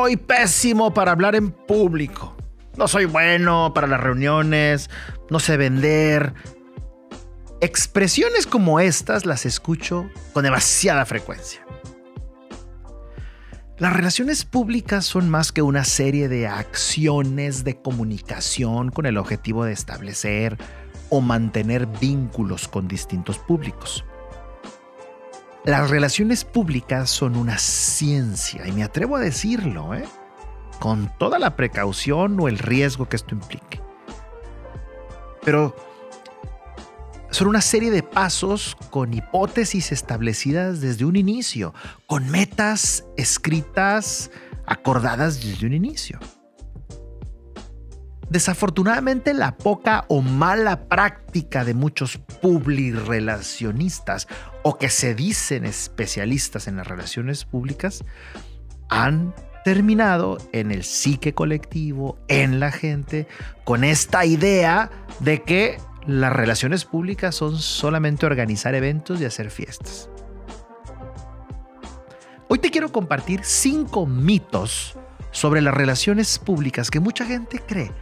Soy pésimo para hablar en público. No soy bueno para las reuniones. No sé vender. Expresiones como estas las escucho con demasiada frecuencia. Las relaciones públicas son más que una serie de acciones de comunicación con el objetivo de establecer o mantener vínculos con distintos públicos. Las relaciones públicas son una ciencia, y me atrevo a decirlo, ¿eh? con toda la precaución o el riesgo que esto implique. Pero son una serie de pasos con hipótesis establecidas desde un inicio, con metas escritas, acordadas desde un inicio. Desafortunadamente, la poca o mala práctica de muchos publirelacionistas o que se dicen especialistas en las relaciones públicas han terminado en el psique colectivo, en la gente, con esta idea de que las relaciones públicas son solamente organizar eventos y hacer fiestas. Hoy te quiero compartir cinco mitos sobre las relaciones públicas que mucha gente cree,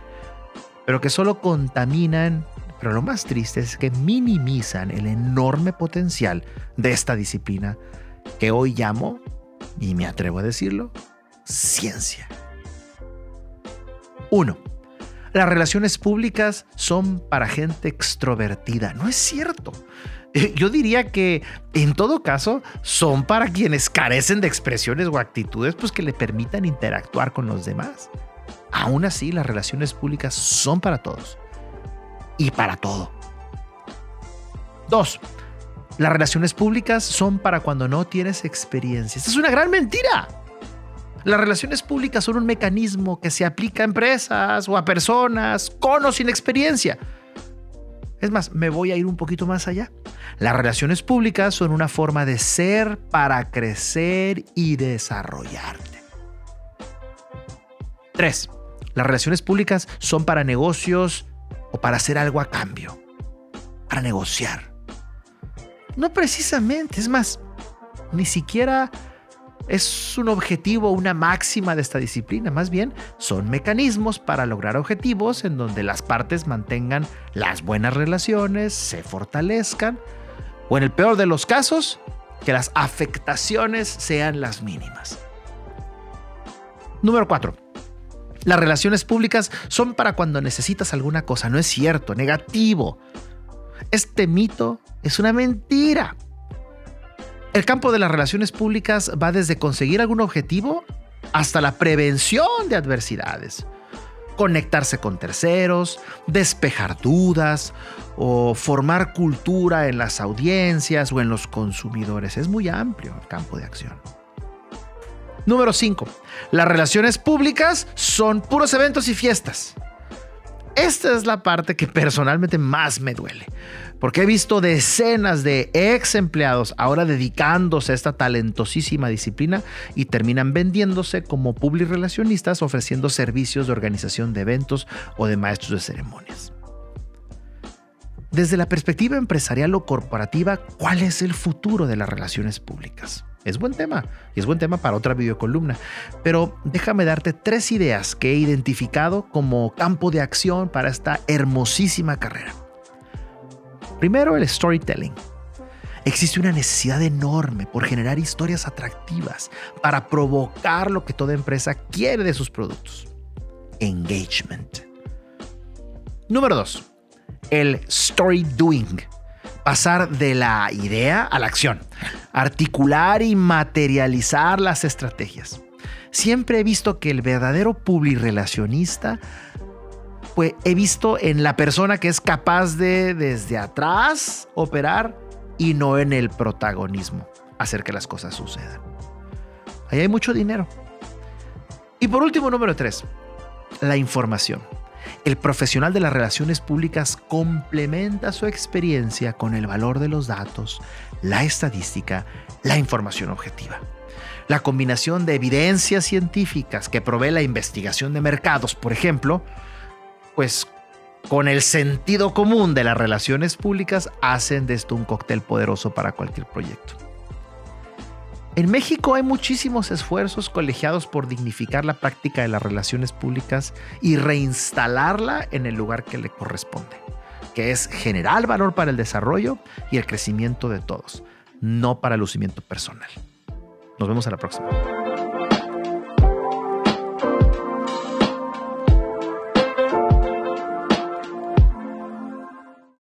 pero que solo contaminan, pero lo más triste es que minimizan el enorme potencial de esta disciplina que hoy llamo, y me atrevo a decirlo, ciencia. 1 las relaciones públicas son para gente extrovertida. No es cierto. Eh, yo diría que en todo caso son para quienes carecen de expresiones o actitudes pues que le permitan interactuar con los demás. Aún así, las relaciones públicas son para todos y para todo. Dos, las relaciones públicas son para cuando no tienes experiencia. Esta es una gran mentira. Las relaciones públicas son un mecanismo que se aplica a empresas o a personas con o sin experiencia. Es más, me voy a ir un poquito más allá. Las relaciones públicas son una forma de ser para crecer y desarrollarte. 3. Las relaciones públicas son para negocios o para hacer algo a cambio, para negociar. No precisamente, es más, ni siquiera es un objetivo, una máxima de esta disciplina, más bien son mecanismos para lograr objetivos en donde las partes mantengan las buenas relaciones, se fortalezcan, o en el peor de los casos, que las afectaciones sean las mínimas. Número 4. Las relaciones públicas son para cuando necesitas alguna cosa, no es cierto, negativo. Este mito es una mentira. El campo de las relaciones públicas va desde conseguir algún objetivo hasta la prevención de adversidades. Conectarse con terceros, despejar dudas o formar cultura en las audiencias o en los consumidores. Es muy amplio el campo de acción. Número 5. Las relaciones públicas son puros eventos y fiestas. Esta es la parte que personalmente más me duele porque he visto decenas de ex empleados ahora dedicándose a esta talentosísima disciplina y terminan vendiéndose como relacionistas ofreciendo servicios de organización de eventos o de maestros de ceremonias. Desde la perspectiva empresarial o corporativa, ¿cuál es el futuro de las relaciones públicas? Es buen tema y es buen tema para otra videocolumna, pero déjame darte tres ideas que he identificado como campo de acción para esta hermosísima carrera. Primero, el storytelling. Existe una necesidad enorme por generar historias atractivas para provocar lo que toda empresa quiere de sus productos. Engagement. Número 2. El story doing. Pasar de la idea a la acción. Articular y materializar las estrategias. Siempre he visto que el verdadero publirelacionista pues he visto en la persona que es capaz de desde atrás operar y no en el protagonismo, hacer que las cosas sucedan. Ahí hay mucho dinero. Y por último, número tres, la información. El profesional de las relaciones públicas complementa su experiencia con el valor de los datos, la estadística, la información objetiva. La combinación de evidencias científicas que provee la investigación de mercados, por ejemplo, pues con el sentido común de las relaciones públicas hacen de esto un cóctel poderoso para cualquier proyecto. En México hay muchísimos esfuerzos colegiados por dignificar la práctica de las relaciones públicas y reinstalarla en el lugar que le corresponde, que es generar valor para el desarrollo y el crecimiento de todos, no para el lucimiento personal. Nos vemos a la próxima.